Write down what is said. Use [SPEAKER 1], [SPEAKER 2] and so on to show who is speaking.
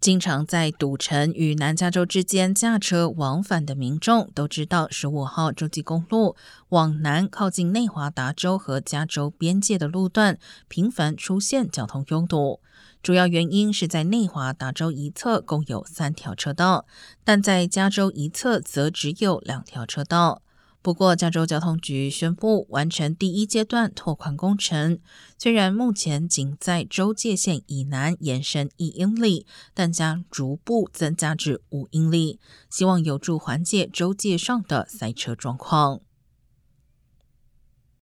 [SPEAKER 1] 经常在赌城与南加州之间驾车往返的民众都知道，十五号洲际公路往南靠近内华达州和加州边界的路段频繁出现交通拥堵。主要原因是在内华达州一侧共有三条车道，但在加州一侧则只有两条车道。不过，加州交通局宣布完成第一阶段拓宽工程。虽然目前仅在州界线以南延伸一英里，但将逐步增加至五英里，希望有助缓解州界上的塞车状况。